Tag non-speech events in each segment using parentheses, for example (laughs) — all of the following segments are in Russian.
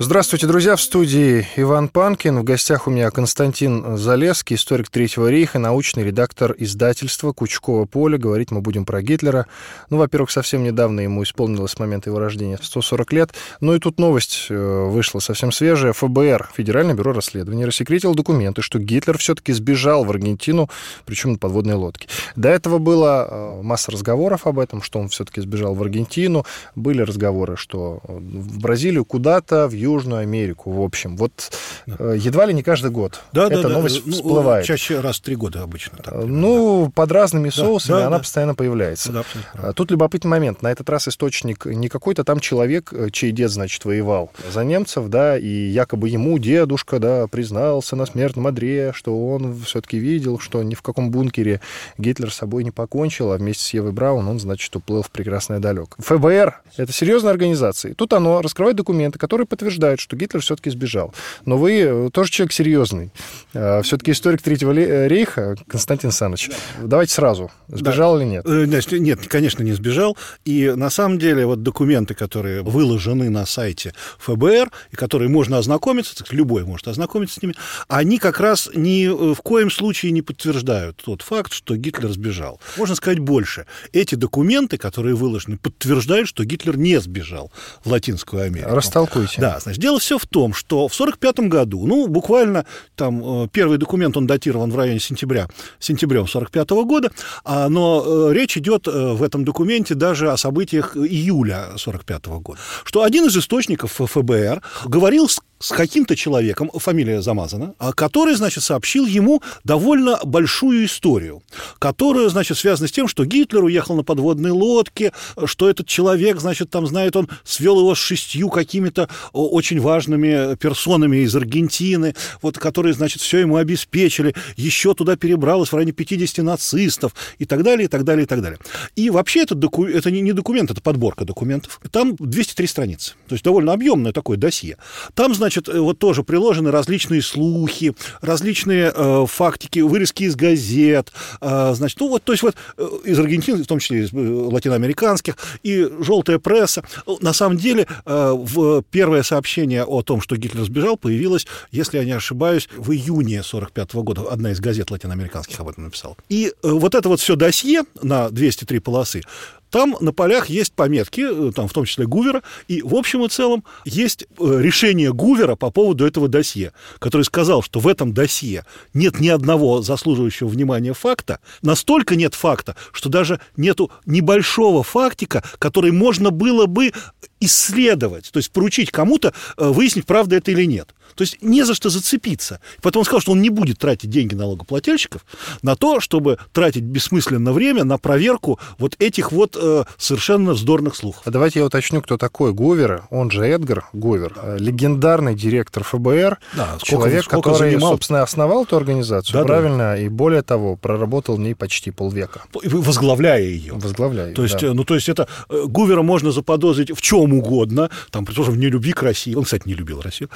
Здравствуйте, друзья. В студии Иван Панкин. В гостях у меня Константин Залеский, историк Третьего рейха, научный редактор издательства «Кучково поле». Говорить мы будем про Гитлера. Ну, во-первых, совсем недавно ему исполнилось с момента его рождения 140 лет. Ну и тут новость э, вышла совсем свежая. ФБР, Федеральное бюро расследований, рассекретил документы, что Гитлер все-таки сбежал в Аргентину, причем на подводной лодке. До этого было э, масса разговоров об этом, что он все-таки сбежал в Аргентину. Были разговоры, что в Бразилию куда-то, в Южную Америку, в общем. Вот да. едва ли не каждый год да, эта да, новость да. всплывает. Ну, чаще раз в три года обычно. Так, ну, под разными соусами да, она да. постоянно появляется. Да, а Тут любопытный момент. На этот раз источник не какой-то там человек, чей дед, значит, воевал за немцев, да, и якобы ему дедушка, да, признался на смертном одре, что он все-таки видел, что ни в каком бункере Гитлер с собой не покончил, а вместе с Евой Браун он, значит, уплыл в прекрасное далек. ФБР — это серьезная организация. Тут оно раскрывает документы, которые подтверждают утверждают, что Гитлер все-таки сбежал. Но вы э, тоже человек серьезный. А, все-таки историк Третьего э, рейха, Константин Саныч. Давайте сразу. Сбежал да. или нет? Э, нет, конечно, не сбежал. И на самом деле вот документы, которые выложены на сайте ФБР, и которые можно ознакомиться, любой может ознакомиться с ними, они как раз ни в коем случае не подтверждают тот факт, что Гитлер сбежал. Можно сказать больше. Эти документы, которые выложены, подтверждают, что Гитлер не сбежал в Латинскую Америку. Растолкуйте. Да, Значит, дело все в том, что в 1945 году, ну, буквально там э, первый документ, он датирован в районе сентября, сентябрем 1945 года, а, но э, речь идет э, в этом документе даже о событиях июля 1945 года, что один из источников ФБР говорил с с каким-то человеком, фамилия замазана, а который, значит, сообщил ему довольно большую историю, которая, значит, связана с тем, что Гитлер уехал на подводной лодке, что этот человек, значит, там, знает, он свел его с шестью какими-то очень важными персонами из Аргентины, вот, которые, значит, все ему обеспечили, еще туда перебралось в районе 50 нацистов и так далее, и так далее, и так далее. И вообще этот доку... это не документ, это подборка документов. Там 203 страницы, то есть довольно объемное такое досье. Там, значит, значит, э, вот тоже приложены различные слухи, различные э, фактики, вырезки из газет, э, значит, ну вот, то есть вот э, из Аргентины, в том числе из э, латиноамериканских, и желтая пресса. На самом деле, э, в первое сообщение о том, что Гитлер сбежал, появилось, если я не ошибаюсь, в июне 45 года. Одна из газет латиноамериканских об этом написала. И э, вот это вот все досье на 203 полосы, там на полях есть пометки, э, там в том числе Гувера, и в общем и целом есть э, решение Гувера по поводу этого досье, который сказал, что в этом досье нет ни одного заслуживающего внимания факта, настолько нет факта, что даже нету небольшого фактика, который можно было бы исследовать, то есть поручить кому-то э, выяснить, правда это или нет. То есть не за что зацепиться. Поэтому он сказал, что он не будет тратить деньги налогоплательщиков на то, чтобы тратить бессмысленное время на проверку вот этих вот э, совершенно вздорных слухов. А давайте я уточню, кто такой Говер, он же Эдгар Говер, да. Э, легендарный директор ФБР, да, человек, сколько который, занимал... собственно, основал эту организацию, да, правильно, да. и более того, проработал в ней почти полвека. Возглавляя ее. Возглавляя То есть, да. ну, то есть это э, Гувера можно заподозрить в чем угодно, там, тоже в нелюбви к России. Он, кстати, не любил Россию.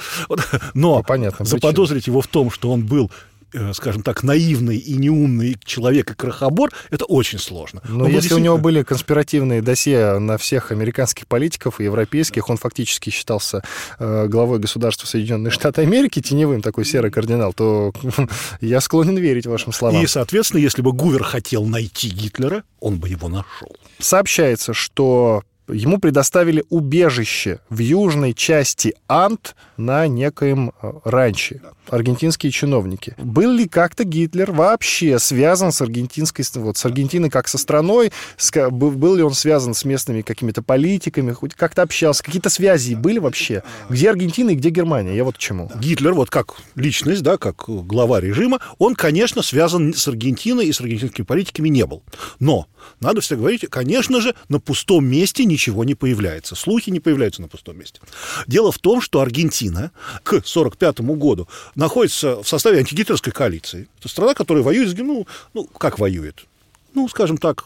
Но понятно, заподозрить его в том, что он был э, скажем так, наивный и неумный человек и крохобор, это очень сложно. Но если действительно... у него были конспиративные досье на всех американских политиков и европейских, он фактически считался э, главой государства Соединенные Штаты Америки, теневым такой серый кардинал, то (laughs) я склонен верить вашим словам. И, соответственно, если бы Гувер хотел найти Гитлера, он бы его нашел. Сообщается, что ему предоставили убежище в южной части Ант на некоем э, ранче. Аргентинские чиновники. Был ли как-то Гитлер вообще связан с аргентинской, вот, с Аргентиной как со страной? С, был ли он связан с местными какими-то политиками? Хоть как-то общался? Какие-то связи были вообще? Где Аргентина и где Германия? Я вот к чему. Гитлер, вот как личность, да, как глава режима, он, конечно, связан с Аргентиной и с аргентинскими политиками не был. Но надо все говорить, конечно же, на пустом месте ничего не появляется. Слухи не появляются на пустом месте. Дело в том, что Аргентина к 1945 году находится в составе антигитлеровской коалиции. Это страна, которая воюет, ну, ну как воюет? Ну, скажем так,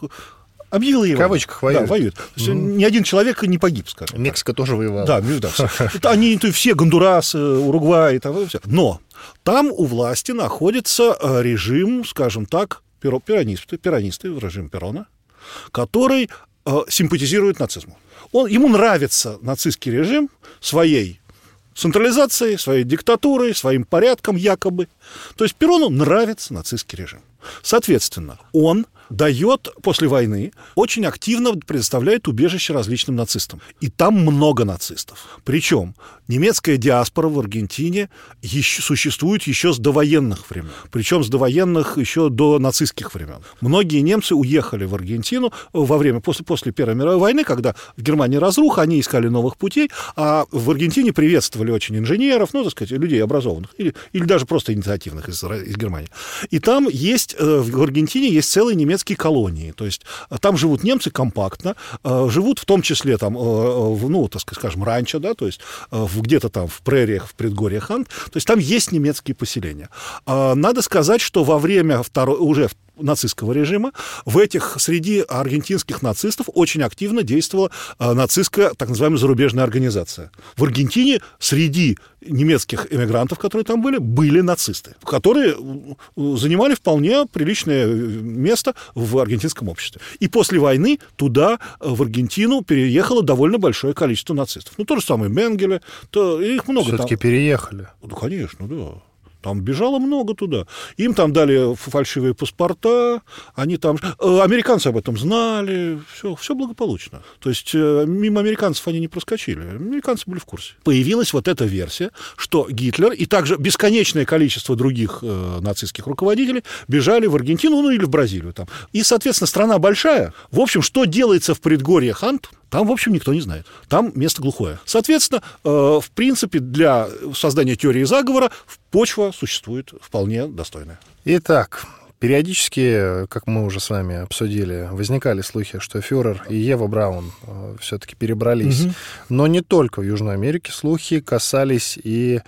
объявила его. В кавычках воюет. Да, воюет. То есть mm. ни один человек не погиб, скажем. Мексика так. тоже воевала. Да, да все. (laughs) Они это все, Гондурас, Уругвай, и там, все. Но там у власти находится режим, скажем так, перо, пиранисты, пиранисты в режим Перона, который э, симпатизирует нацизму. Он, ему нравится нацистский режим своей централизацией, своей диктатурой, своим порядком якобы. То есть Перону нравится нацистский режим. Соответственно, он дает после войны, очень активно предоставляет убежище различным нацистам. И там много нацистов. Причем немецкая диаспора в Аргентине еще, существует еще с довоенных времен. Причем с довоенных еще до нацистских времен. Многие немцы уехали в Аргентину во время, после, после Первой мировой войны, когда в Германии разруха, они искали новых путей, а в Аргентине приветствовали очень инженеров, ну, так сказать, людей образованных, или, или даже просто инициативных из, из Германии. И там есть, э, в Аргентине есть немецкий немецкие колонии. То есть э, там живут немцы компактно, э, живут в том числе там, ну, так скажем, раньше, да, то есть где-то там в прериях, в предгорьях Анд. То есть там есть немецкие поселения. Надо сказать, что во время второй, уже нацистского режима, в этих среди аргентинских нацистов очень активно действовала э, нацистская так называемая зарубежная организация. В Аргентине среди немецких эмигрантов, которые там были, были нацисты, которые э, занимали вполне приличное э, место в аргентинском обществе. И после войны туда, в Аргентину, переехало довольно большое количество нацистов. Ну, то же самое Менгеле, то их много. Все-таки переехали. Ну, конечно, да. Там бежало много туда. Им там дали фальшивые паспорта, они там... Э, американцы об этом знали, все, все благополучно. То есть э, мимо американцев они не проскочили. Американцы были в курсе. Появилась вот эта версия, что Гитлер и также бесконечное количество других э, нацистских руководителей бежали в Аргентину, ну или в Бразилию там. И, соответственно, страна большая. В общем, что делается в предгорьях Ант, там, в общем, никто не знает. Там место глухое. Соответственно, э, в принципе, для создания теории заговора почва существует вполне достойная. Итак, Периодически, как мы уже с вами обсудили, возникали слухи, что фюрер и Ева Браун э, все-таки перебрались. Угу. Но не только в Южной Америке слухи касались и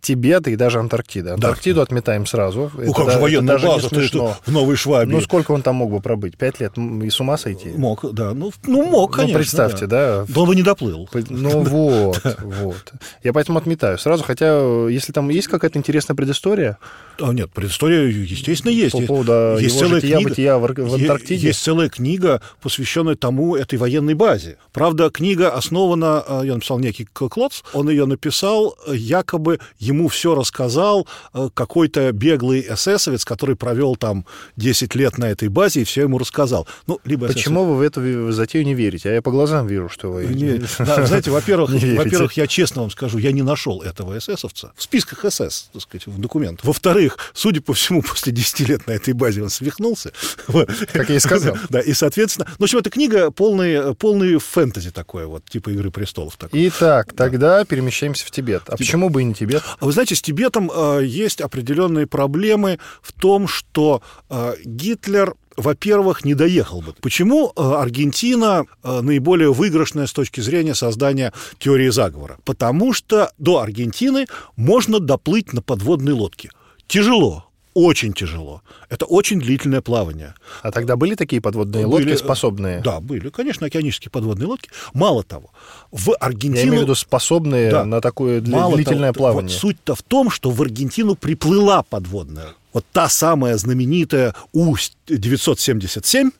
Тибет и даже Антарктида. Антарктиду да. отметаем сразу. Ну, это, как же военная даже база, ты что, в Новой Швабии. Ну, сколько он там мог бы пробыть? Пять лет? И с ума сойти? Мог, да. Ну, ну мог, ну, конечно. Ну, представьте, да. да. он бы не доплыл. Ну, (laughs) вот, вот. Я поэтому отметаю сразу, хотя, если там есть какая-то интересная предыстория... А, нет, предыстория, естественно, есть. По поводу есть его целая жития, книга, бытия в, в Антарктиде. Есть целая книга, посвященная тому, этой военной базе. Правда, книга основана, э, я написал некий Клоц, он ее написал, э, якобы ему все рассказал сказал э, какой-то беглый эсэсовец, который провел там 10 лет на этой базе и все ему рассказал. Ну, либо Почему вы в эту затею не верите? А я по глазам вижу, что вы... Не, да, знаете, во-первых, (laughs) во-первых, я честно вам скажу, я не нашел этого эсэсовца в списках СС, так сказать, в документах. Во-вторых, судя по всему, (laughs) после 10 лет на этой базе он свихнулся. (laughs) Как я и сказал. Да, и, соответственно... Ну, в общем, эта книга полный, полный фэнтези такое, вот, типа «Игры престолов». Такой. Итак, тогда перемещаемся в Тибет. А почему бы и не Тибет? А вы знаете, с Тибет этом э, есть определенные проблемы в том, что э, Гитлер во-первых, не доехал бы. Почему э, Аргентина наиболее выигрышная с точки зрения создания теории заговора? Потому что до Аргентины можно доплыть на подводной лодке. Тяжело, очень тяжело. Это очень длительное плавание. А тогда были такие подводные были, лодки способные? Да, были, конечно, океанические подводные лодки. Мало того, в Аргентину... Я имею в виду способные да, на такое длительное того, плавание. Вот суть-то в том, что в Аргентину приплыла подводная вот та самая знаменитая У-977,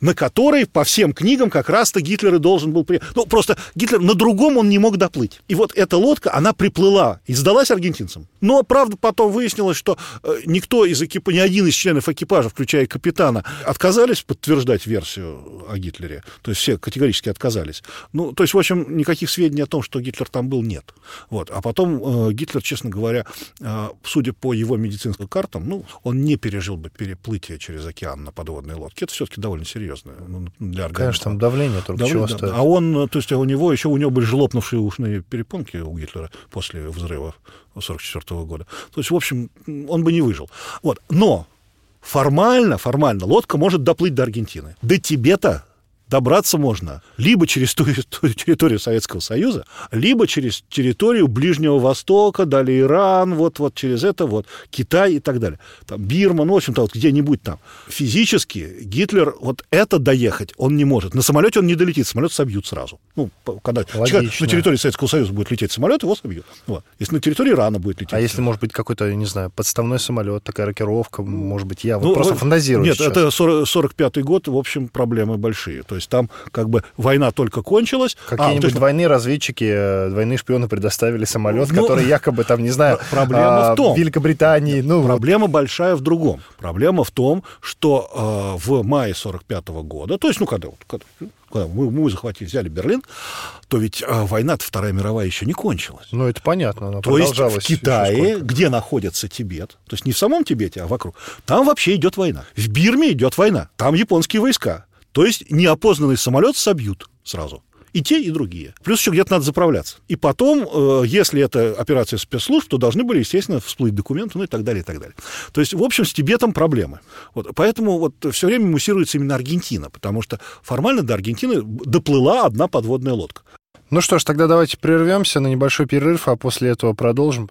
на которой по всем книгам как раз-то Гитлер и должен был... При... Ну, просто Гитлер на другом он не мог доплыть. И вот эта лодка, она приплыла и сдалась аргентинцам. Но, правда, потом выяснилось, что э, никто из экипа, ни один из членов экипажа, включая капитана, отказались подтверждать версию о Гитлере. То есть все категорически отказались. Ну, то есть, в общем, никаких сведений о том, что Гитлер там был, нет. Вот. А потом э, Гитлер, честно говоря, э, судя по его медицинским картам, ну, он не пережил бы переплытие через океан на подводной лодке. Это все-таки довольно серьезно ну, для организма. Конечно, там давление только давление, чего да, А он, то есть у него еще у него были же ушные перепонки у Гитлера после взрыва 1944 года. То есть, в общем, он бы не выжил. Вот. Но формально, формально лодка может доплыть до Аргентины. До Тибета добраться можно либо через ту, (laughs) ту территорию Советского Союза, либо через территорию Ближнего Востока, далее Иран, вот, вот через это вот Китай и так далее. Там Бирма, ну, в общем-то, вот где-нибудь там. Физически Гитлер вот это доехать он не может. На самолете он не долетит, самолет собьют сразу. Ну, когда Логично. на территории Советского Союза будет лететь самолет, его собьют. Вот. Если на территории Ирана будет лететь. А если, может быть, какой-то, не знаю, подставной самолет, такая рокировка, может быть, я вот ну, просто фантазирую Нет, сейчас. это 45-й год, в общем, проблемы большие. То есть там как бы война только кончилась. А, Какие-нибудь а, есть... двойные разведчики, э, двойные шпионы предоставили самолет, ну, который якобы там, не знаю, проблема а, в том, Великобритании. Ну, проблема вот. большая в другом. Проблема в том, что э, в мае 45 -го года, то есть, ну, когда, когда когда мы, мы захватили, взяли Берлин, то ведь а, война-то Вторая мировая еще не кончилась. Ну, это понятно, она То есть в Китае, где находится Тибет, то есть не в самом Тибете, а вокруг, там вообще идет война. В Бирме идет война, там японские войска. То есть неопознанный самолет собьют сразу. И те, и другие. Плюс еще где-то надо заправляться. И потом, э, если это операция спецслужб, то должны были, естественно, всплыть документы, ну и так далее, и так далее. То есть, в общем, с Тибетом проблемы. Вот, поэтому вот все время муссируется именно Аргентина, потому что формально до Аргентины доплыла одна подводная лодка. Ну что ж, тогда давайте прервемся на небольшой перерыв, а после этого продолжим.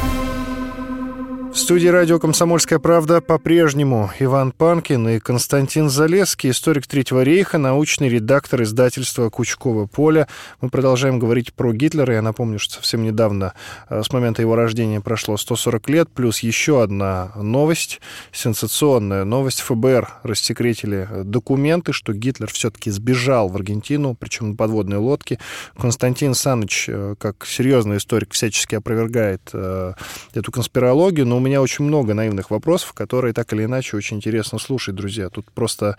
В студии радио «Комсомольская правда» по-прежнему Иван Панкин и Константин Залесский, историк Третьего рейха, научный редактор издательства «Кучково поле». Мы продолжаем говорить про Гитлера. Я напомню, что совсем недавно, э, с момента его рождения, прошло 140 лет, плюс еще одна новость, сенсационная новость. ФБР рассекретили документы, что Гитлер все-таки сбежал в Аргентину, причем на подводной лодке. Константин Саныч, э, как серьезный историк, всячески опровергает э, эту конспирологию, но меня очень много наивных вопросов, которые так или иначе очень интересно слушать, друзья. Тут просто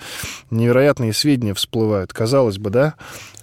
невероятные сведения всплывают. Казалось бы, да,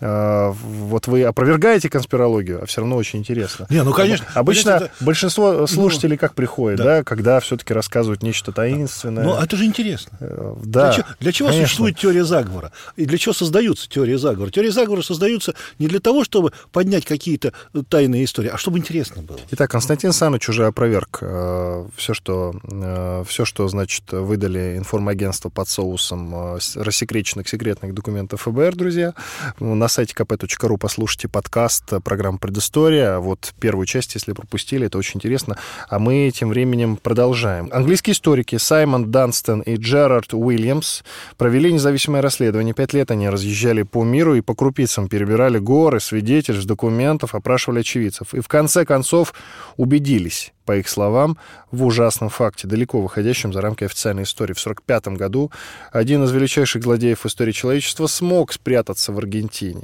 а, вот вы опровергаете конспирологию, а все равно очень интересно. Не, ну, конечно. Обычно конечно, это... большинство ну, слушателей как приходит, да, да когда все-таки рассказывают нечто таинственное. Ну, это же интересно. Э, да. Для чего, для чего существует теория заговора? И для чего создаются теории заговора? Теории заговора создаются не для того, чтобы поднять какие-то тайные истории, а чтобы интересно было. Итак, Константин Саныч уже опроверг э, все, что, э, все, что, значит, выдали информагентство под соусом э, рассекреченных секретных документов ФБР, друзья. На сайте kp.ru послушайте подкаст э, программы «Предыстория». Вот первую часть, если пропустили, это очень интересно. А мы тем временем продолжаем. Английские историки Саймон Данстон и Джерард Уильямс провели независимое расследование. Пять лет они разъезжали по миру и по крупицам перебирали горы свидетельств, документов, опрашивали очевидцев. И в конце концов убедились, по их словам, ужасном факте, далеко выходящем за рамки официальной истории. В 1945 году один из величайших злодеев истории человечества смог спрятаться в Аргентине.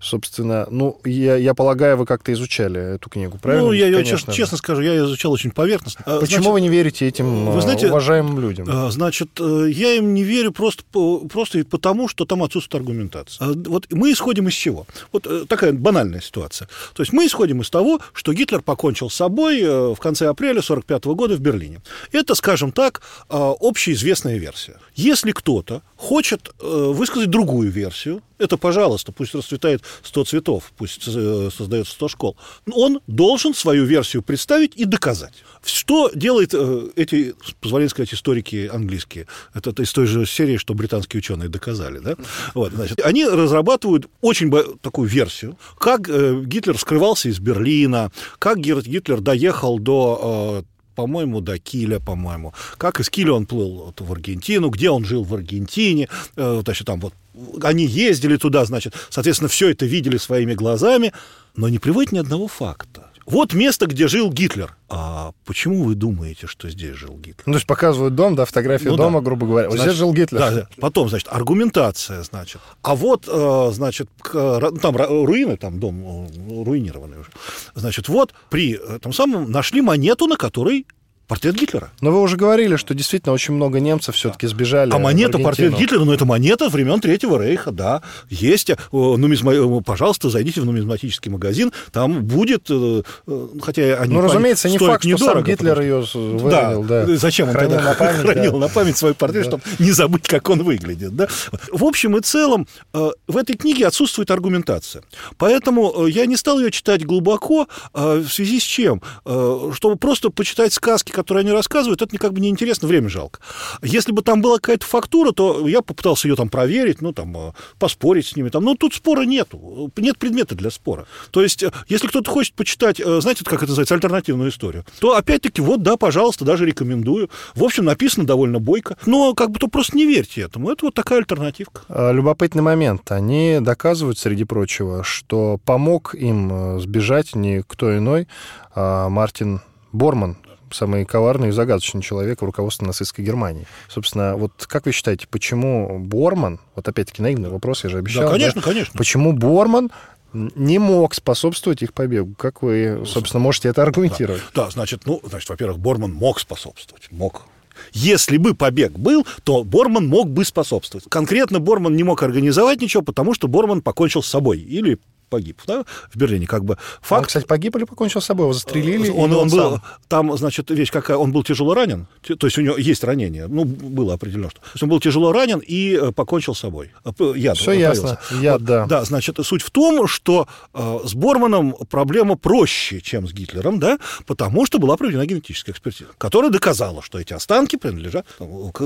Собственно, ну, я, я полагаю, вы как-то изучали эту книгу, правильно? Ну, я ее, честно, честно скажу, я ее изучал очень поверхностно. А, Почему значит, вы не верите этим вы знаете, уважаемым людям? А, значит, э, я им не верю просто, просто потому, что там отсутствует аргументация. А, вот мы исходим из чего? Вот э, такая банальная ситуация. То есть мы исходим из того, что Гитлер покончил с собой э, в конце апреля 1945 года в Берлине. Это, скажем так, а, общеизвестная версия. Если кто-то хочет э, высказать другую версию, это, пожалуйста, пусть расцветает 100 цветов, пусть э, создается 100 школ, он должен свою версию представить и доказать. Что делают э, эти, позволяю сказать, историки английские? Это из той же серии, что британские ученые доказали. Да? Вот, значит, они разрабатывают очень такую версию, как Гитлер скрывался из Берлина, как Гитлер доехал до по-моему, до Киля, по-моему. Как из Киля он плыл вот, в Аргентину, где он жил в Аргентине, э, значит, там вот они ездили туда, значит, соответственно, все это видели своими глазами, но не приводит ни одного факта. Вот место, где жил Гитлер. А почему вы думаете, что здесь жил Гитлер? Ну, то есть показывают дом, да, фотографию Ну дома, да. грубо говоря. Вот Значит, здесь жил Гитлер. Да, да. Потом, значит, аргументация, значит. А вот, э, значит, там руины, там дом э, руинированный уже. Значит, вот при этом самом нашли монету, на которой портрет Гитлера. Но вы уже говорили, что действительно очень много немцев все-таки сбежали. А монета, портрет. Гитлера, ну, это монета времен Третьего Рейха, да, есть. Э, нумизма- э, Пожалуйста, зайдите в нумизматический магазин, там будет, э, хотя они... Ну, разумеется, не факт, что сам недорого, Гитлер потому ее выронил, да. Зачем он Хранил тогда на память, (laughs) хранил да. на память свой портрет, Да. чтобы не забыть, как он выглядит. Да? В общем и целом, в этой книге отсутствует аргументация. Поэтому я не стал ее читать глубоко, э, в связи с чем? Чтобы просто почитать сказки, которые они рассказывают, это как бы неинтересно, время жалко. Если бы там была какая-то фактура, то я попытался ее там проверить, ну, там, э, поспорить с ними. Там. Но тут спора нету, нет предмета для спора. То есть, э, если кто-то хочет почитать, э, знаете, как это называется, альтернативную историю, то, опять-таки, вот, да, пожалуйста, даже рекомендую. В общем, написано довольно бойко, но как бы то просто не верьте этому. Это вот такая альтернативка. А, Любопытный момент. Они доказывают, среди прочего, что помог им сбежать никто иной, а Мартин Борман, самый коварный и загадочный человек в руководстве нацистской Германии. Собственно, вот как вы считаете, почему Борман, вот опять-таки наивный вопрос, я же обещал, да, конечно, конечно. почему Борман не мог способствовать их побегу? Как вы, собственно, можете это аргументировать? Да, значит, ну, значит, во-первых, Борман мог способствовать, мог. Если бы побег был, то Борман мог бы способствовать. Конкретно Борман не мог организовать ничего, потому что Борман покончил с собой или погиб да, в Берлине. Как бы Он, факт. кстати, погиб или покончил с собой? Его застрелили? он, или он был, сам? там, значит, вещь какая, он был тяжело ранен, то есть у него есть ранение, ну, было определено, что. То есть он был тяжело ранен и э, покончил с собой. Э, Яд, отравился. ясно. Яд, да. Да, значит, суть в том, что э, с Борманом проблема проще, чем с Гитлером, да, потому что была проведена генетическая экспертиза, которая доказала, что эти останки принадлежат,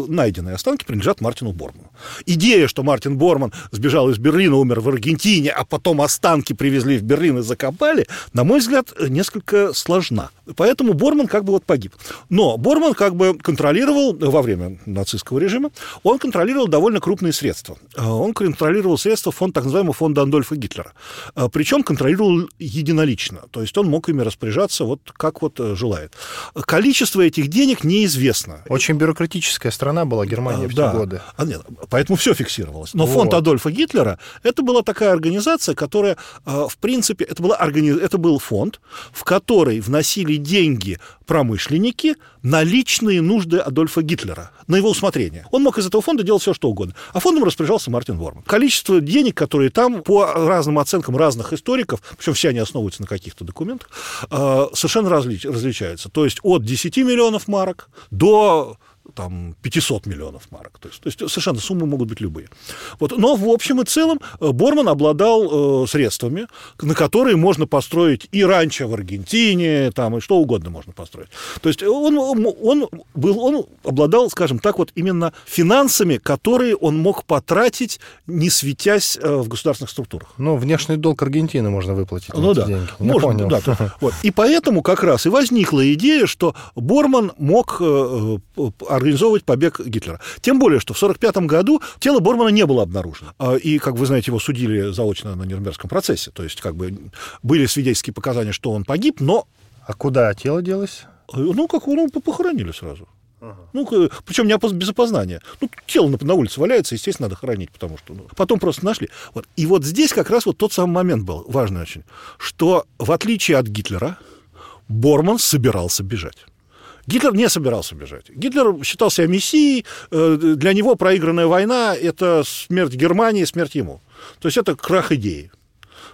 найденные останки принадлежат Мартину Борману. Идея, что Мартин Борман сбежал из Берлина, умер в Аргентине, а потом останки привезли в Берлин и закопали, на мой взгляд, несколько сложна. Поэтому Борман как бы вот погиб. Но Борман как бы контролировал во время нацистского режима, он контролировал довольно крупные средства. Э, Он контролировал средства фонд, так называемого фонда Андольфа Гитлера. Э, Причем контролировал единолично. То есть он мог ими распоряжаться вот как вот э, желает. Количество этих денег неизвестно. Очень бюрократическая страна была Германия в те да. годы. А, нет, поэтому все фиксировалось. Но Вот. фонд Адольфа Гитлера это была такая организация, которая, в принципе, это, была органи- это был фонд, в который вносили деньги промышленники на личные нужды Адольфа Гитлера, на его усмотрение. Он мог из этого фонда делать все, что угодно. А фондом распоряжался Мартин Ворман. Количество денег, которые там, по разным оценкам разных историков, причем все они основываются на каких-то документах, э, совершенно различ- различаются. То есть от 10 миллионов марок до там, 500 миллионов марок. То есть, то есть совершенно суммы могут быть любые. Вот. Но в общем и целом э, Борман обладал э, средствами, на которые можно построить и ранчо в Аргентине, там, и что угодно можно построить. То есть он, он, был, он обладал, скажем так, вот именно финансами, которые он мог потратить, не светясь э, в государственных структурах. Ну, внешний долг Аргентины можно выплатить Ну да, деньги. Я можно, понял. да, вот. И поэтому как раз и возникла идея, что Борман мог э, э, организовывать побег Гитлера. Тем более, что в 1945 году тело Бормана не было обнаружено. А, И, как вы знаете, его судили заочно на Нюрнбергском процессе. То есть, как бы, были свидетельские показания, что он погиб, но, А куда тело делось? э, ну, как ну, похоронили сразу. Ну, причем не без опознания. Ну, тело на, на улице валяется, естественно, надо хоронить, потому что ну, потом просто нашли. Вот. И вот здесь как раз вот тот самый момент был, важный очень, что в отличие от Гитлера, Борман собирался бежать. Гитлер не собирался бежать. Гитлер считал себя мессией, э, для него проигранная война – это смерть Германии, смерть ему. То есть это крах идеи.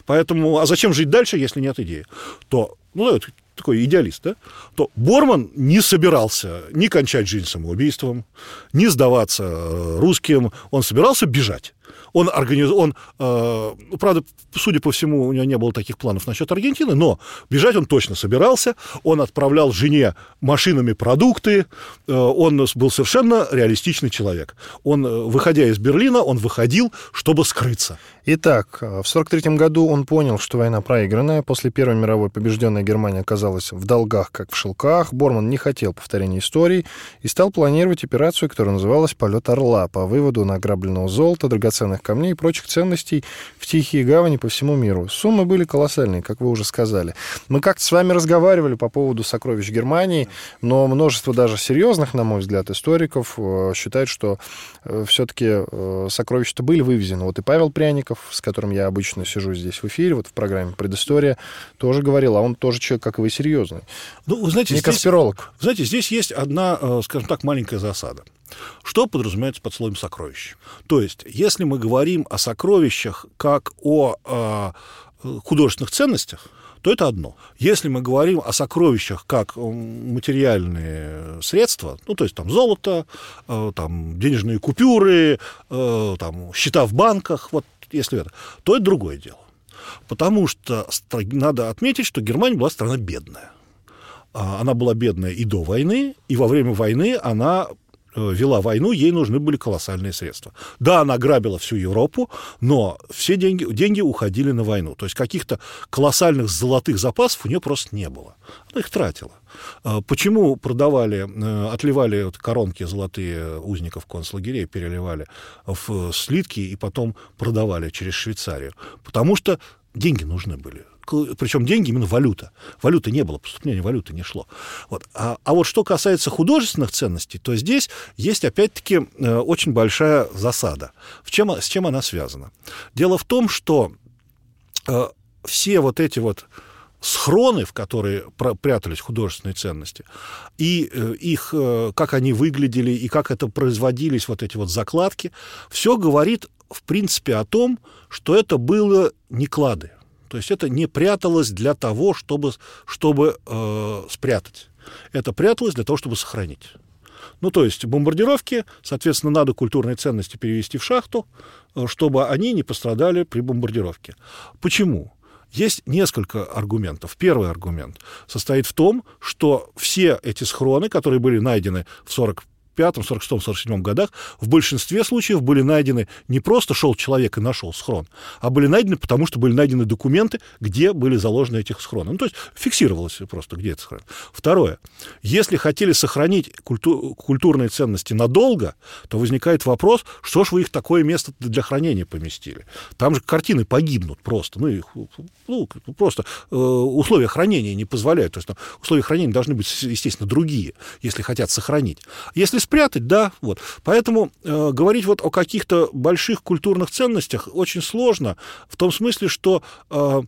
Поэтому, а зачем жить дальше, если нет идеи? То, ну, это такой идеалист, да? То Борман не собирался ни кончать жизнь самоубийством, ни сдаваться э, русским, он собирался бежать. Он, организ... он э, ну, правда, судя по всему, у него не было таких планов насчет Аргентины, но бежать он точно собирался. Он отправлял жене машинами продукты. Э, он был совершенно реалистичный человек. Он, э, выходя из Берлина, он выходил, чтобы скрыться. Итак, в 1943 году он понял, что война проигранная. После Первой мировой побежденная Германия оказалась в долгах, как в шелках. Борман не хотел повторения истории и стал планировать операцию, которая называлась «Полет Орла» по выводу награбленного золота, драгоценных камней и прочих ценностей в тихие гавани по всему миру. Суммы были колоссальные, как вы уже сказали. Мы как-то с вами разговаривали по поводу сокровищ Германии, но множество даже серьезных, на мой взгляд, историков э, считают, что э, все-таки э, сокровища-то были вывезены. Вот и Павел Пряников, с которым я обычно сижу здесь в эфире, вот в программе «Предыстория», тоже говорил, а он тоже человек, как и вы, серьезный. Ну, вы знаете, Не здесь, конспиролог. знаете, здесь есть одна, скажем так, маленькая засада. Что подразумевается под словом сокровище? То есть, если мы говорим о сокровищах как о э, художественных ценностях, то это одно. Если мы говорим о сокровищах как материальные средства, ну, то есть там золото, э, там денежные купюры, э, там счета в банках, вот если это, то это другое дело. Потому что надо отметить, что Германия была страна бедная. А, она была бедная и до войны, и во время войны она Э, вела войну, ей нужны были колоссальные средства. Да, она грабила всю Европу, но все деньги, деньги уходили на войну. То есть каких-то колоссальных золотых запасов у нее просто не было. Она их тратила. Э, почему продавали, э, отливали коронки золотые узников концлагерей, переливали в слитки и потом продавали через Швейцарию? Потому что деньги нужны были причем деньги именно валюта. Валюты не было, поступления валюты не шло. Вот. А, а вот что касается художественных ценностей, то здесь есть опять-таки э, очень большая засада. В чем, с чем она связана? Дело в том, что э, все вот эти вот схроны, в которые прятались художественные ценности, и э, их, э, как они выглядели, и как это производились, вот эти вот закладки, все говорит, в принципе, о том, что это было не клады. То есть это не пряталось для того, чтобы, чтобы э, спрятать. Это пряталось для того, чтобы сохранить. Ну, то есть бомбардировки, соответственно, надо культурные ценности перевести в шахту, э, чтобы они не пострадали при бомбардировке. Почему? Есть несколько аргументов. Первый аргумент состоит в том, что все эти схроны, которые были найдены в 40 45-м, 46-м, 47 годах в большинстве случаев были найдены не просто шел человек и нашел схрон, а были найдены потому, что были найдены документы, где были заложены эти схроны. Ну, то есть фиксировалось просто, где это схрон. Второе. Если хотели сохранить культу- культурные ценности надолго, то возникает вопрос, что ж вы их такое место для хранения поместили. Там же картины погибнут просто. Ну, их, ну просто э, условия хранения не позволяют. То есть там, условия хранения должны быть, естественно, другие, если хотят сохранить. Если спрятать, да, вот. Поэтому э, говорить вот о каких-то больших культурных ценностях очень сложно, в том смысле, что э,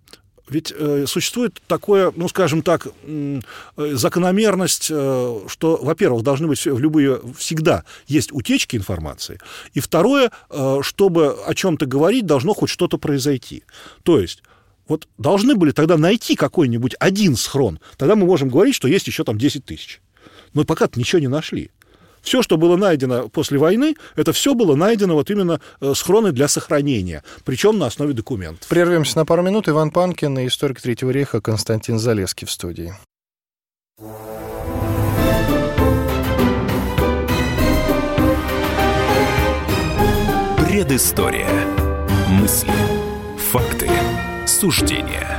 ведь э, существует такое, ну, скажем так, э, закономерность, э, что, во-первых, должны быть в любые, всегда есть утечки информации, и второе, э, чтобы о чем-то говорить, должно хоть что-то произойти. То есть вот должны были тогда найти какой-нибудь один схрон, тогда мы можем говорить, что есть еще там 10 тысяч. Но пока ничего не нашли. Все, что было найдено после войны, это все было найдено вот именно э, схроны для сохранения, причем на основе документов. Прервемся на пару минут. Иван Панкин и историк Третьего рейха Константин Залеский в студии. Предыстория. Мысли. Факты. Суждения.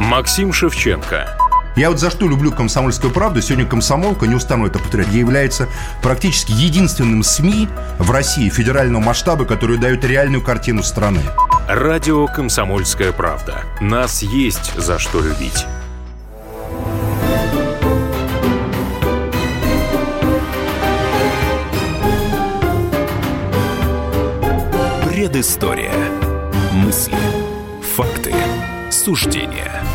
Максим Шевченко. Я вот за что люблю «Комсомольскую правду», сегодня «Комсомолка», не устану это повторять, является практически единственным СМИ в России федерального масштаба, который дает реальную картину страны. Радио «Комсомольская правда». Нас есть за что любить. Предыстория. Мысли. Факты. Суждения.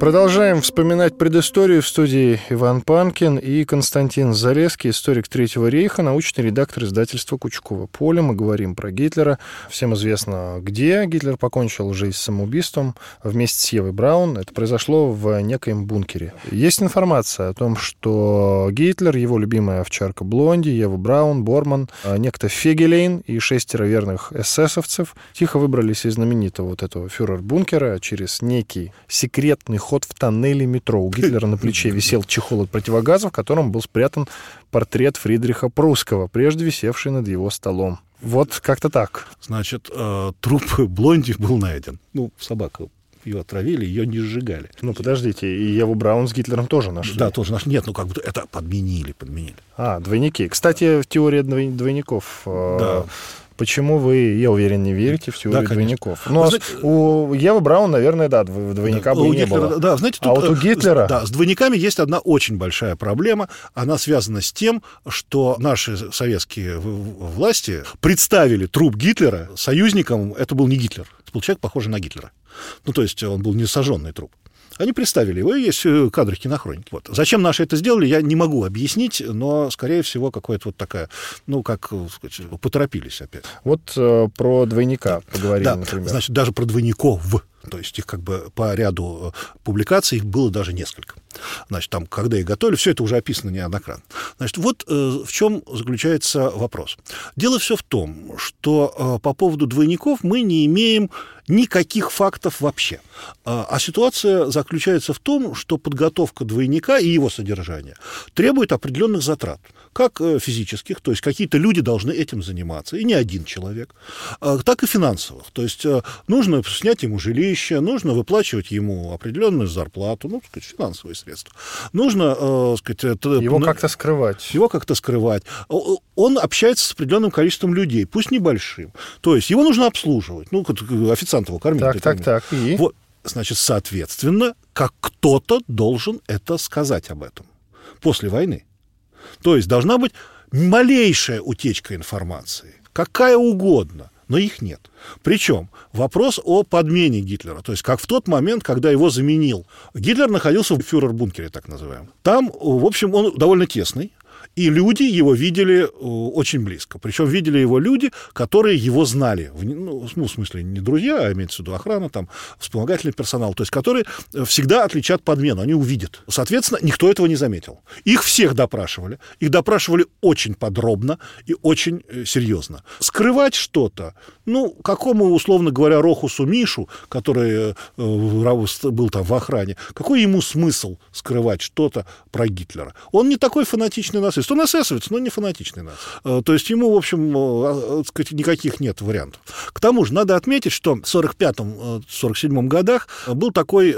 Продолжаем вспоминать предысторию в студии Иван Панкин и Константин Залеский, историк Третьего рейха, научный редактор издательства Кучкова Поле. Мы говорим про Гитлера. Всем известно, где Гитлер покончил жизнь самоубийством вместе с Евой Браун. Это произошло в некоем бункере. Есть информация о том, что Гитлер, его любимая овчарка Блонди, Ева Браун, Борман, а некто Фегелейн и шестеро верных эсэсовцев тихо выбрались из знаменитого вот этого фюрер-бункера через некий секретный ход в тоннеле метро. У Гитлера на плече висел чехол от противогаза, в котором был спрятан портрет Фридриха Прусского, прежде висевший над его столом. Вот как-то так. Значит, э, труп Блонди был найден. Ну, собака ее отравили, ее не сжигали. Ну, подождите, и Еву Браун с Гитлером тоже нашли. Да, тоже нашли. Нет, ну как бы это подменили, подменили. А, двойники. Кстати, в теории двой- двойников... э, Да. Почему вы, я уверен, не верите в теорию конечно. двойников? Ну, а знаете- у Евы Браун, наверное, да, дв- двойника бы у не Гитлера, было. Да, знаете, А вот у э, с- Гитлера- Да, с двойниками есть одна очень большая проблема. Она связана с тем, что наши советские власти представили труп Гитлера союзником. Это был не Гитлер. Это был человек, похожий на Гитлера. Ну, то есть он был не сожженный труп. Они представили его, и есть э, кадры кинохроники. Вот. Зачем наши это сделали, я не могу объяснить, но, скорее всего, какая-то вот такая, ну, как э, сказать, поторопились опять. Вот э, про двойника поговорили, Да, например. значит, даже про двойников. То есть их как бы по ряду э, публикаций их было даже несколько. Значит, там, когда их готовили, все это уже описано неоднократно. Значит, вот э, в чем заключается вопрос. Дело все в том, что э, по поводу двойников мы не имеем никаких фактов вообще. А а ситуация заключается в том, что подготовка двойника и его содержание требует определенных затрат, как э, физических, то есть какие-то люди должны этим заниматься, и не один человек, а, так и финансовых. То есть э, нужно снять ему жилище, нужно выплачивать ему определенную зарплату, ну, так сказать, финансовые средства. Нужно, э, сказать, это- Его как-то скрывать. его как-то скрывать. Он общается с определенным количеством людей, пусть небольшим. То есть его нужно обслуживать. Ну, как его кормить. Так, так, так. И? Вот, значит, соответственно, как кто-то должен это сказать об этом после войны. То есть должна быть малейшая утечка информации, какая угодно, но их нет. Причем вопрос о подмене Гитлера, то есть как в тот момент, когда его заменил. Гитлер находился в фюрер-бункере, так называемом. Там, в общем, он довольно тесный, и люди его видели э, очень близко. Причем видели его люди, которые его знали. Ну, ну, в смысле, не друзья, а имеется в виду охрана, там, вспомогательный персонал. То есть, которые э, всегда отличат подмену, они увидят. Соответственно, никто этого не заметил. Их всех допрашивали. Их допрашивали очень подробно и очень э, серьезно. Скрывать что-то, ну, какому, условно говоря, Рохусу Мишу, который был там в охране, какой ему смысл скрывать что-то про Гитлера? Он не такой фанатичный нацист. Он эсэсовец, но не фанатичный нацист. Э, То есть ему, в общем, э, э, сказать, никаких нет вариантов. К тому же надо отметить, что в 1945-1947 годах был такой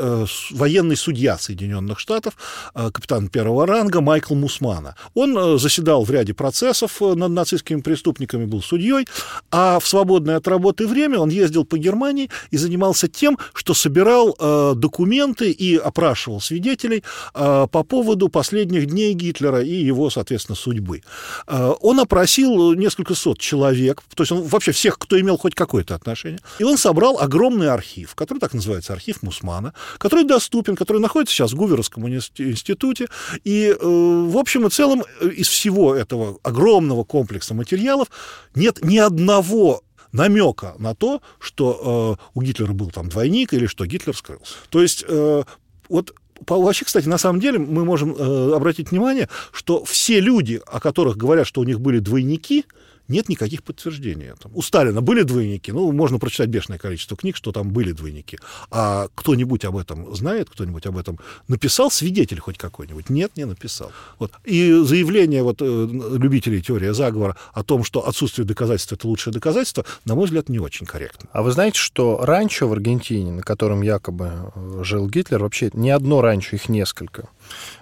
военный судья Соединенных Штатов, капитан первого ранга Майкл Мусмана. Он заседал в ряде процессов над нацистскими преступниками, был судьей, а в свободное от работы время он ездил по Германии и занимался тем, что собирал документы и опрашивал свидетелей по поводу последних дней Гитлера и его, соответственно, судьбы. Э, он опросил несколько сот человек, то есть он вообще всех, кто имел хоть какое-то отношение, и он собрал огромный архив, который так называется архив Мусмана, который доступен, который находится сейчас в Гуверовском институте, и, э, в общем и целом, э, из всего этого огромного комплекса материалов нет ни одного намека на то, что э, у Гитлера был там двойник или что Гитлер скрылся. То есть э, вот Вообще, кстати, на самом деле мы можем э, обратить внимание, что все люди, о которых говорят, что у них были двойники, нет никаких подтверждений этому. У Сталина были двойники, ну, можно прочитать бешеное количество книг, что там были двойники. А кто-нибудь об этом знает, кто-нибудь об этом написал, свидетель хоть какой-нибудь? Нет, не написал. Вот. И заявление вот, э, любителей теории заговора о том, что отсутствие доказательств – это лучшее доказательство, на мой взгляд, не очень корректно. А вы знаете, что ранчо в Аргентине, на котором якобы э, жил Гитлер, вообще не одно ранчо, их несколько.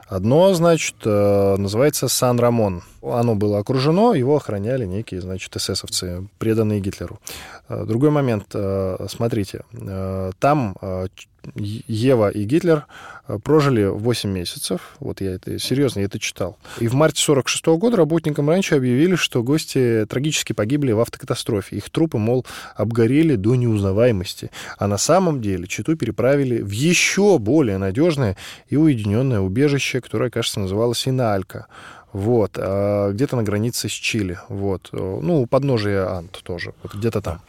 Одно, значит, э, называется Сан-Рамон. Оно было окружено, его охраняли некие, значит, эсэсовцы, преданные Гитлеру. Э, Другой момент, э, смотрите, э, там Ева и Гитлер прожили 8 месяцев, вот я это, серьезно, я это читал. И в марте 46 года работникам раньше объявили, что гости трагически погибли в автокатастрофе. Их трупы, мол, обгорели до неузнаваемости. А на самом деле Читу переправили в еще более надежное и уединенное убежище, которое, кажется, называлось Иналька. Вот, а где-то на границе с Чили. Вот, э, ну, у подножия Ант тоже, вот где-то там.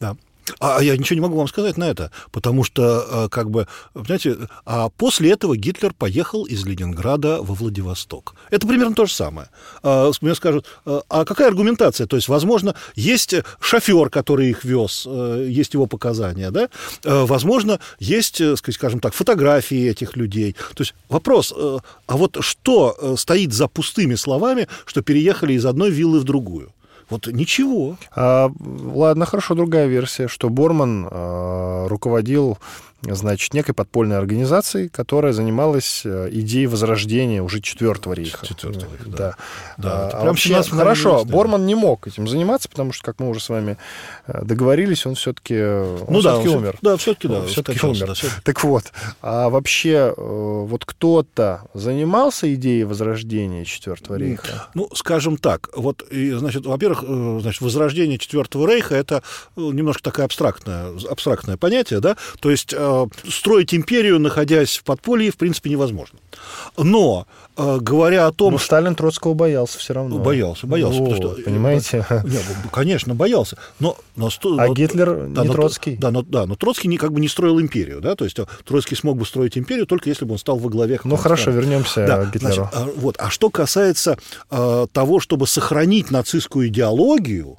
Да. А я ничего не могу вам сказать на это, потому что, э, как бы, понимаете, а после этого Гитлер поехал из Ленинграда во Владивосток. Это примерно то же самое. А, Мне скажут, э, а какая аргументация? То есть, возможно, есть шофер, который их вез, э, есть его показания, да? Возможно, есть, скажем так, фотографии этих людей. То есть вопрос, а вот что стоит за пустыми словами, что переехали из одной виллы в другую? Вот ничего. А, ладно, хорошо, другая версия, что Борман а, руководил значит, некой подпольной организацией, которая занималась э, идеей возрождения уже Четвертого рейха. Четвертого рейха, да. да. Да. А прям вообще, 17 хорошо. Борман не мог этим заниматься, потому что, как мы уже с вами э, договорились, он все-таки Ну да, он умер. Да, все-таки да. все-таки умер. да, всё- Так вот, а вообще, э, вот кто-то занимался идеей возрождения Четвертого рейха? Ну, скажем так, вот, и, значит, во-первых, э, значит, возрождение Четвертого Рейха это э, немножко такое абстрактное, абстрактное понятие, да, то есть э, строить империю, находясь в подполье, в принципе, невозможно. Но, э, говоря о том, Ну, Сталин Троцкого боялся все равно. Боялся, боялся, потому что- Понимаете? Не, ну, конечно, боялся. Но, но, А но- Гитлер не но- Троцкий. Да, но, да, но Троцкий не, как бы не строил империю, да, то есть э, Троцкий смог бы строить империю только если бы он стал во главе. Ну хорошо, страны. вернемся Да, к Гитлеру. значит, вот. а что касается э, того, чтобы сохранить нацистскую идеологию,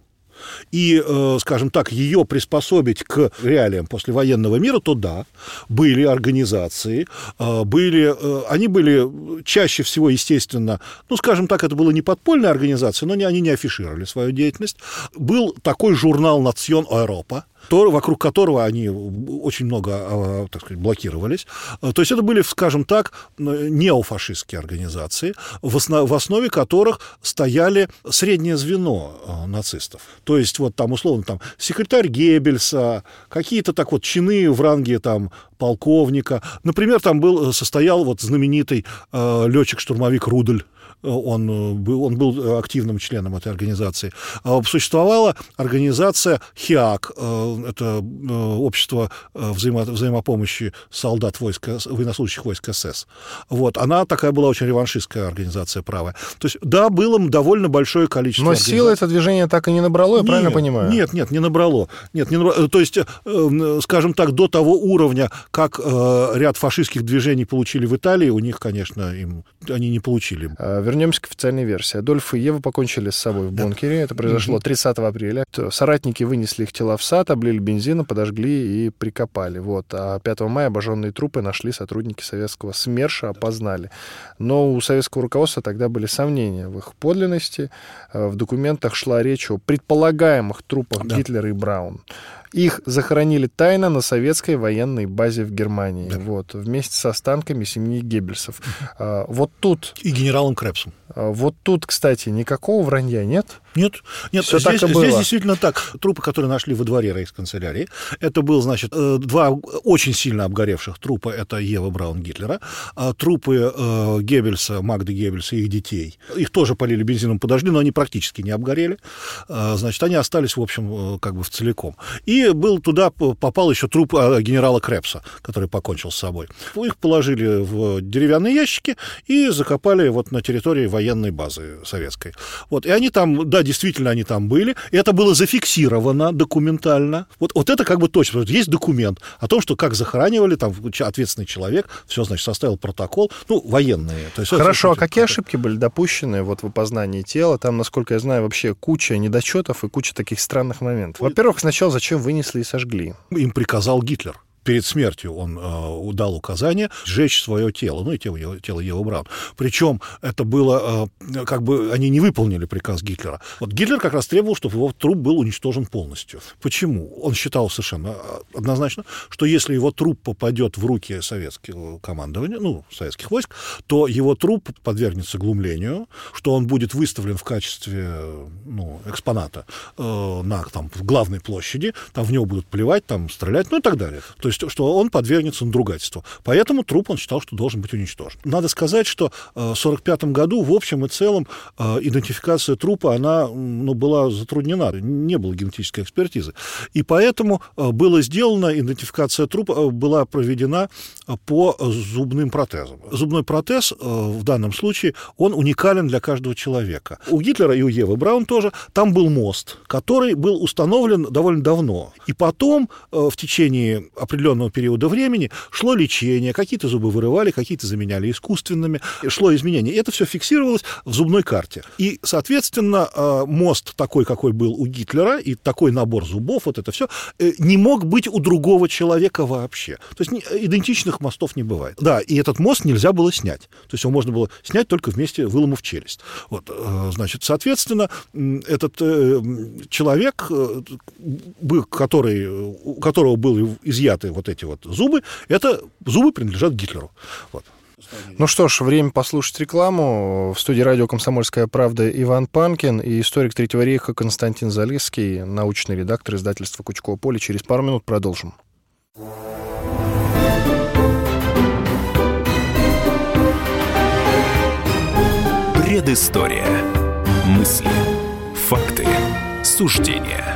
и, э, скажем так, ее приспособить к реалиям послевоенного мира, то да, были организации, э, были, э, они были чаще всего, естественно, ну, скажем так, это была не подпольная организация, но они не афишировали свою деятельность. Был такой журнал «Национ Европа», то- вокруг которого они очень много, а, так сказать, блокировались. А, То есть это были, скажем так, неофашистские организации, в, осно- в основе которых стояли среднее звено а, нацистов. То есть вот там, условно, там секретарь Геббельса, какие-то так вот чины в ранге там полковника. Например, там был, состоял вот знаменитый э, летчик-штурмовик Рудель, он э, был, он был активным членом этой организации. А, Существовала организация ХИАК, э, это э, общество э, взаимо- взаимопомощи солдат войск, военнослужащих войск СС. Вот. Она такая была очень реваншистская организация правая. То есть, да, было довольно большое количество Но силы это движение так и не набрало, я правильно нет, понимаю? Нет, нет, не набрало. Нет, не набрало. То есть, э, э, скажем так, до того уровня, как э, ряд фашистских движений получили в Италии, у них, конечно, им, они не получили. Вернемся к официальной версии. Адольф и Ева покончили с собой в бункере. Это произошло 30 апреля. Соратники вынесли их тела в сад, облили бензином, подожгли и прикопали. Вот. А 5 мая обожженные трупы нашли сотрудники советского СМЕРШа, опознали. Но у советского руководства тогда были сомнения в их подлинности. Э, В документах шла речь о предполагаемых трупах Да. Гитлера и Браун. Их захоронили тайно на советской военной базе в Германии. Да. Вот, вместе с останками семьи Геббельсов. А, Вот тут И генералом Крепсом. а, Вот тут, кстати, никакого вранья нет. Нет, нет, Всё здесь, так и было. здесь действительно так. Трупы, которые нашли во дворе рейхсканцелярии, это был, значит, э, два очень сильно обгоревших трупа, это Ева Браун Гитлера, а трупы э, Геббельса, Магды Геббельса и их детей. Их тоже полили бензином, подожгли, но они практически не обгорели. А, Значит, они остались, в общем, э, как бы в целиком. И был туда попал еще труп э, генерала Крепса, который покончил с собой. Их положили в деревянные ящики и закопали вот на территории военной базы советской. Вот, и они там, да, действительно, они там были. Это было зафиксировано документально. Вот, вот это как бы точно. Есть документ о том, что как захоранивали, там ответственный человек, все, значит, составил протокол, ну, военные. То есть, это- Хорошо, а это- какие ошибки были допущены вот в опознании тела? Там, насколько я знаю, вообще куча недочетов и куча таких странных моментов. Во-первых, сначала зачем вынесли и сожгли? Им приказал Гитлер. Перед смертью он э, дал указание сжечь свое тело, ну и тело, Евы- тело Евы Браун. Причем это было, э, как бы они не выполнили приказ Гитлера. Вот Гитлер как раз требовал, чтобы его труп был уничтожен полностью. Почему? Он считал совершенно э, однозначно, что если его труп попадет в руки советского командования, ну, советских войск, то его труп подвергнется глумлению, что он будет выставлен в качестве ну, экспоната э, на там, в главной площади, там в него будут плевать, там стрелять, ну и так далее. То есть, что он подвергнется надругательству. Поэтому труп он считал, что должен быть уничтожен. Надо сказать, что э, в 1945 году в общем и целом э, идентификация трупа, она ну, была затруднена, не было генетической экспертизы. И поэтому э, было сделано, идентификация трупа была проведена по зубным протезам. Зубной протез в данном случае, он уникален для каждого человека. У Гитлера и у Евы Браун тоже там был мост, который был установлен довольно давно. И потом в течение определенного периода времени шло лечение, какие-то зубы вырывали, какие-то заменяли искусственными, шло изменение. Это все фиксировалось в зубной карте. И, соответственно, э, мост такой, какой был у Гитлера, и такой набор зубов, вот это все, не мог быть у другого человека вообще. То есть ни- идентичных мостов не бывает. Да, и этот мост нельзя было снять. То есть его можно было снять только вместе, выломав челюсть. Вот, э, значит, соответственно, этот э, человек, э, который, у которого были изъяты вот эти вот зубы, это зубы принадлежат Гитлеру. Вот. Ну что ж, время послушать рекламу. В студии радио «Комсомольская правда» Иван Панкин и историк Третьего рейха Константин Залесский, научный редактор издательства «Кучково поле». Через пару минут продолжим. Предыстория. Мысли. Факты. Суждения.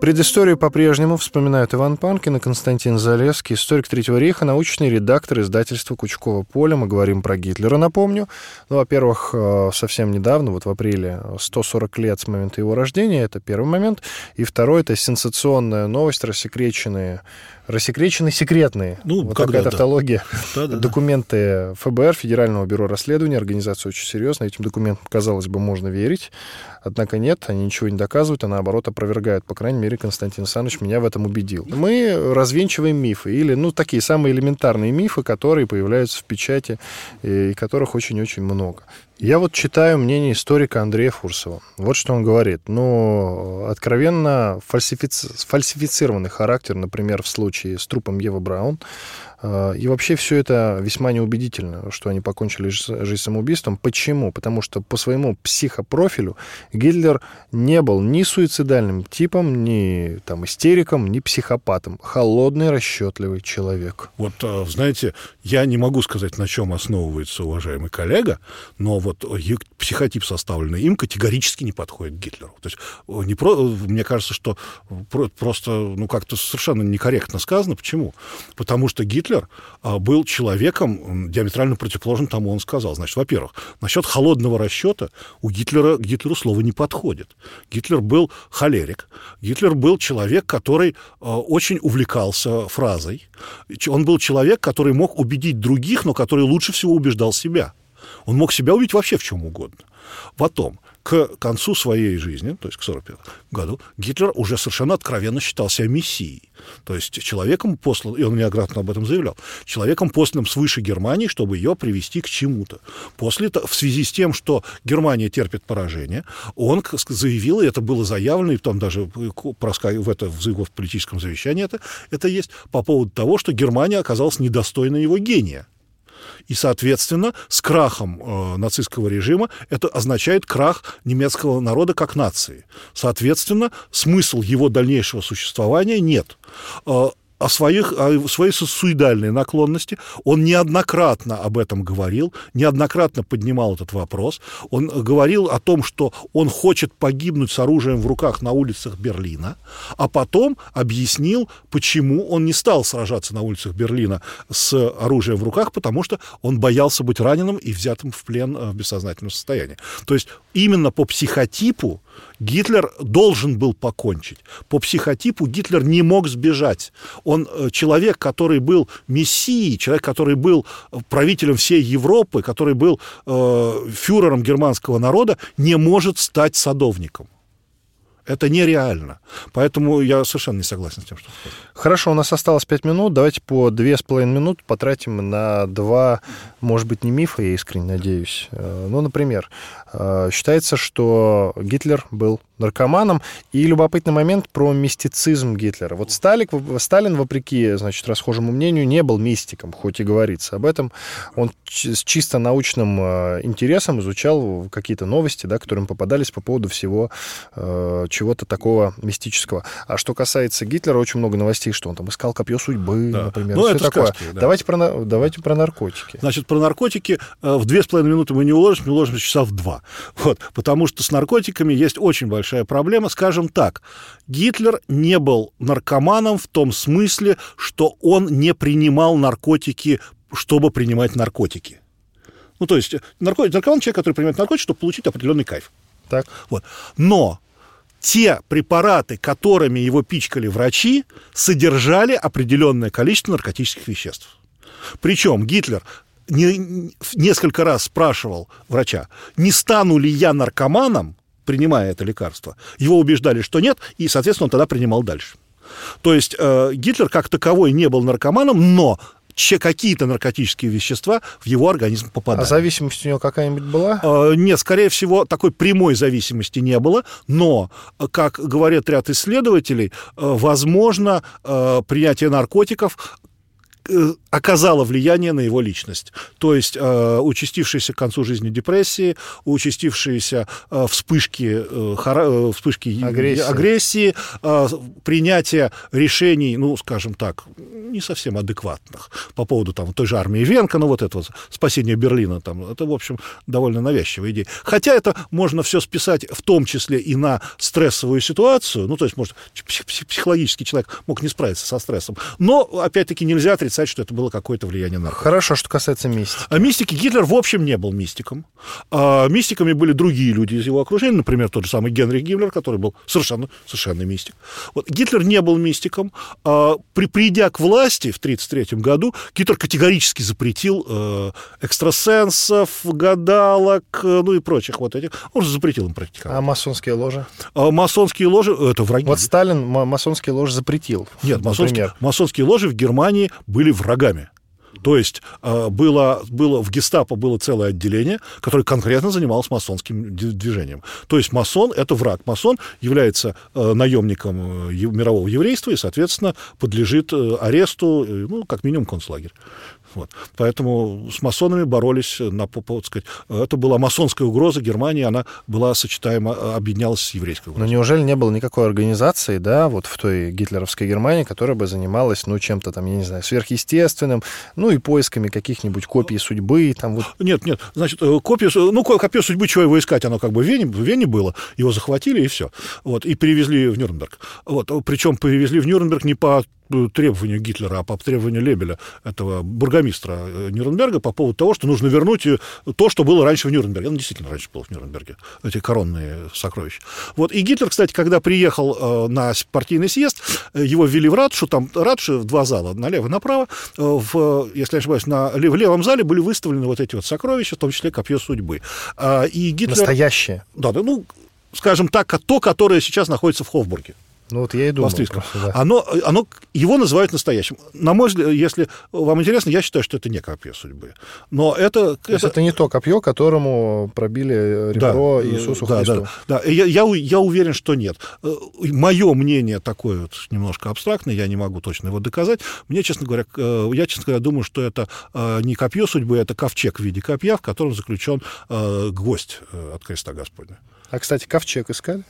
Предысторию по-прежнему вспоминают Иван Панкин и Константин Залесский, историк Третьего рейха, научный редактор издательства Кучкова Поля. Мы говорим про Гитлера, напомню. Ну, во-первых, э, совсем недавно, вот в апреле, 140 лет с момента его рождения, это первый момент. И второй, это сенсационная новость, рассекреченные, рассекреченные секретные. Ну, вот когда, такая да. тавтология. Да-да-да. Документы ФБР, Федерального бюро расследования, организация очень серьезная. Этим документам, казалось бы, можно верить. Однако нет, они ничего не доказывают, а наоборот опровергают. По крайней мере, Константин Александрович меня в этом убедил. Мы развенчиваем мифы, или, ну, такие самые элементарные мифы, которые появляются в печати, и которых очень-очень много. Я вот читаю мнение историка Андрея Фурсова. Вот что он говорит. Ну, откровенно фальсифици- фальсифицированный характер, например, в случае с трупом Евы Браун. Э, И вообще все это весьма неубедительно, что они покончили жи- жизнь самоубийством. Почему? Потому что по своему психопрофилю Гитлер не был ни суицидальным типом, ни там, истериком, ни психопатом. Холодный, расчетливый человек. Вот, э, знаете, я не могу сказать, на чем основывается уважаемый коллега, но вот э, психотип, составленный им, категорически не подходит Гитлеру. То есть, э, не про, э, мне кажется, что про- просто, ну, как-то совершенно некорректно сказано. Почему? Потому что Гитлер а, был человеком диаметрально противоположным тому, он сказал. Значит, во-первых, насчет холодного расчета у Гитлера, к Гитлеру слово не подходит. Гитлер был холерик. Гитлер был человек, который а, очень увлекался фразой. Он был человек, который мог убедить других, но который лучше всего убеждал себя. Он мог себя убедить вообще в чем угодно. Потом, к концу своей жизни, то есть к 1945 году, Гитлер уже совершенно откровенно считал себя мессией. То есть человеком послан, и он неоднократно об этом заявлял, человеком посланным свыше Германии, чтобы ее привести к чему-то. После, в связи с тем, что Германия терпит поражение, он заявил, и это было заявлено, и там даже в, это, в его политическом завещании это, это есть, по поводу того, что Германия оказалась недостойна его гения. И, соответственно, с крахом э, нацистского режима это означает крах немецкого народа как нации. Соответственно, смысл его дальнейшего существования нет. Э, о своих, о своей суицидальной наклонности. Он неоднократно об этом говорил, неоднократно поднимал этот вопрос. Он говорил о том, что он хочет погибнуть с оружием в руках на улицах Берлина, а потом объяснил, почему он не стал сражаться на улицах Берлина с оружием в руках, потому что он боялся быть раненым и взятым в плен э, в бессознательном состоянии. То есть именно по психотипу Гитлер должен был покончить. По психотипу Гитлер не мог сбежать. Он э, человек, который был мессией, человек, который был э, правителем всей Европы, который был э, фюрером германского народа, не может стать садовником. Это нереально. Поэтому я совершенно не согласен с тем, что. Хорошо, у нас осталось пять минут. Давайте по две с половиной минут потратим на два, может быть, не мифа, я искренне надеюсь. Э, Ну, например, э, считается, что Гитлер был наркоманом. И любопытный момент про мистицизм Гитлера. Вот Сталик, Сталин, вопреки, значит, расхожему мнению, не был мистиком, хоть и говорится об этом. Он с чисто научным э, интересом изучал какие-то новости, да, которые ему попадались по поводу всего э, чего-то такого мистического. А что касается Гитлера, очень много новостей, что он там искал копье судьбы, Да. например. Ну, это такое. сказки, да. давайте, про, давайте про наркотики. Значит, про наркотики э, в две с половиной минуты мы не уложимся, мы уложимся часа в два. Вот, потому что с наркотиками есть очень большая большая проблема. Скажем так, Гитлер не был наркоманом в том смысле, что он не принимал наркотики, чтобы принимать наркотики. Ну, то есть наркотик, наркоман человек, который принимает наркотики, чтобы получить определенный кайф. Так. Вот. Но те препараты, которыми его пичкали врачи, содержали определенное количество наркотических веществ. Причем Гитлер не, несколько раз спрашивал врача, не стану ли я наркоманом, принимая это лекарство. Его убеждали, что нет, и, соответственно, он тогда принимал дальше. То есть э, Гитлер как таковой не был наркоманом, но какие-то наркотические вещества в его организм попадали. А зависимость у него какая-нибудь была? Э, нет, скорее всего, такой прямой зависимости не было, но, как говорят ряд исследователей, э, возможно, э, принятие наркотиков Э, оказало влияние на его личность. То есть э, участившиеся к концу жизни депрессии, участившиеся э, вспышки, э, хара, э, вспышки агрессии, агрессии э, принятие решений, ну, скажем так, не совсем адекватных по поводу там, той же армии Венка, ну, вот это вот спасение Берлина, там, это, в общем, довольно навязчивая идея. Хотя это можно все списать в том числе и на стрессовую ситуацию, ну, то есть, может, психологический человек мог не справиться со стрессом, но, опять-таки, нельзя отрицать отрицать, что это было какое-то влияние на Хорошо, что касается мистики. А мистики Гитлер в общем не был мистиком. А мистиками были другие люди из его окружения, например, тот же самый Генрих Гиммлер, который был совершенно, совершенно мистик. Вот. Гитлер не был мистиком. А, при, придя к власти в 1933 году, Гитлер категорически запретил э, экстрасенсов, гадалок, э, ну и прочих вот этих. Он же запретил им практиковать. А масонские ложи? А масонские ложи — это враги. Вот Сталин масонские ложи запретил. Нет, масонские, масонские ложи в Германии были врагами. То есть э, было, было, в гестапо было целое отделение, которое конкретно занималось масонским движением. То есть масон — это враг. Масон является э, наемником э, мирового еврейства и, соответственно, подлежит аресту, ну, как минимум, концлагерь. Вот. Поэтому с масонами боролись, на, так сказать, это была масонская угроза Германии, она была сочетаема, объединялась с еврейской угрозой. Но неужели не было никакой организации, да, вот в той гитлеровской Германии, которая бы занималась, ну, чем-то там, я не знаю, сверхъестественным, ну, и поисками каких-нибудь копий судьбы, там вот... Нет, нет, значит, э, копию, ну, копию судьбы, чего его искать, оно как бы в Вене, в Вене было, его захватили, и все. Вот, и перевезли в Нюрнберг. Вот, причем перевезли в Нюрнберг не по требованию Гитлера, а по требованию Лебеля, этого бургомистра э, Нюрнберга, по поводу того, что нужно вернуть э, то, что было раньше в Нюрнберге. Он действительно раньше был в Нюрнберге, эти коронные сокровища. Вот. И Гитлер, кстати, когда приехал э, на партийный съезд, его ввели в ратушу, там ратуши в два зала, налево и направо. В, если я ошибаюсь, на, в левом зале были выставлены вот эти вот сокровища, в том числе копье судьбы. А, и Гитлер... Настоящее? Да, да, ну, скажем так, то, которое сейчас находится в Хофбурге. Ну вот я и думал. Просто, да. оно, оно, его называют настоящим. На мой взгляд, если вам интересно, я считаю, что это не копье судьбы. Но это... То это... это не то копье, которому пробили ребро да, Иисусу да, Христу. Да, да. Я, я, я уверен, что нет. Э, Мое мнение такое вот немножко абстрактное, я не могу точно его доказать. Мне, честно говоря, э, я, честно говоря, думаю, что это э, не копье судьбы, это ковчег в виде копья, в котором заключен гвоздь от креста Господня. А, кстати, ковчег искали?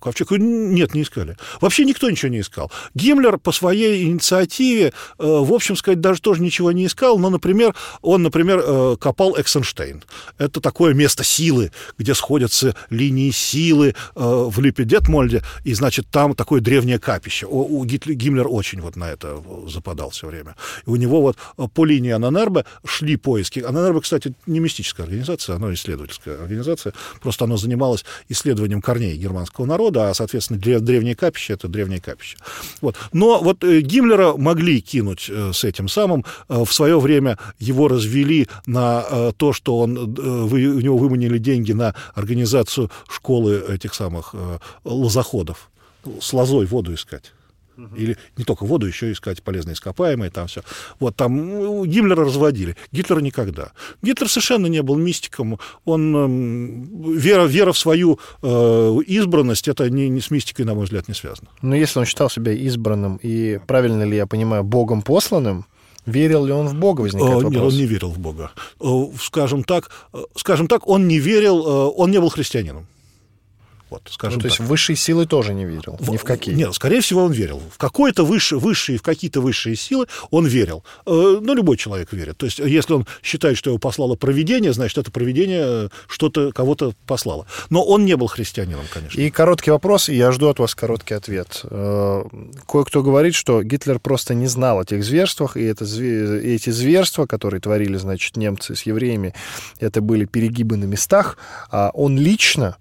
Ковчег нет, не искали. Вообще никто ничего не искал. Гиммлер по своей инициативе, э, в общем сказать, даже тоже ничего не искал, но, например, он, например, э, копал Эксенштейн. Это такое место силы, где сходятся линии силы э, в Липе-Детмольде, и, значит, там такое древнее капище. У, Гиммлер очень вот на это западал все время. И у него вот по линии Ананербе шли поиски. Ананербе, кстати, не мистическая организация, она исследовательская организация, просто она занималась исследованием корней германского народа, народа, а, соответственно, древнее капище — это древнее капище. Вот. Но вот э, Гиммлера могли кинуть э, с этим самым. Э, в свое время его развели на то, что он, у него выманили деньги на организацию школы этих самых лозоходов. С лозой воду искать. Или не только воду, еще искать полезные ископаемые, там все. Вот там ну, Гиммлера разводили. Гитлера никогда. Гитлер совершенно не был мистиком. Он, э, вера, вера в свою э, избранность, это не, не с мистикой, на мой взгляд, не связано. Но если он считал себя избранным и, правильно ли я понимаю, Богом посланным, Верил ли он в Бога, возникает вопрос? Нет, он не верил в Бога. Скажем так, скажем так, он не верил, он не был христианином. Вот, скажем ну, то так. есть в высшие силы тоже не верил, ни в какие. Нет, скорее всего, он верил. В какое-то высшее, высшие, в какие-то высшие силы он верил. Э, ну, любой человек верит. То есть, если он считает, что его послало провидение, значит, это провидение что-то, кого-то послало. Но он не был христианином, конечно. И короткий вопрос, и я жду от вас короткий ответ. Э, Кое-кто говорит, что Гитлер просто не знал о тех зверствах, и, это, и эти зверства, которые творили, значит, немцы с евреями, это были перегибы на местах, а он лично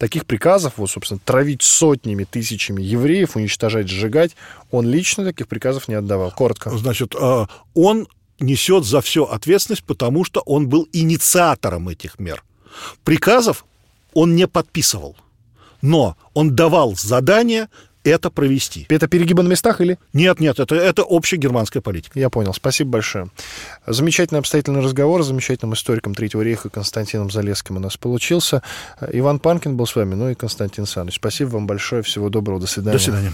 таких приказов, вот, собственно, травить сотнями, тысячами евреев, уничтожать, сжигать, он лично таких приказов не отдавал. Коротко. Значит, э, он несет за все ответственность, потому что он был инициатором этих мер. Приказов он не подписывал, но он давал задание это провести. Это перегибы на местах или? Нет, нет, это, это общая германская политика. Я понял. Спасибо большое. Замечательный обстоятельный разговор с замечательным историком Третьего рейха Константином Залесским у нас получился. Иван Панкин был с вами, ну и Константин Саныч. Спасибо вам большое. Всего доброго. До свидания. До свидания.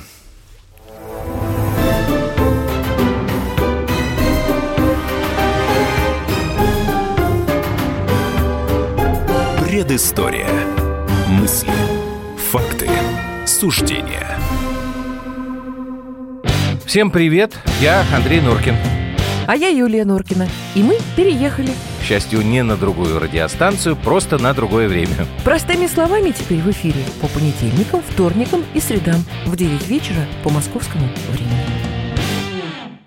Предыстория. Мысли. Факты. Суждения. Всем привет, я Андрей Норкин. А я Юлия Норкина. И мы переехали. К счастью, не на другую радиостанцию, просто на другое время. Простыми словами теперь в эфире по понедельникам, вторникам и средам в 9 вечера по московскому времени.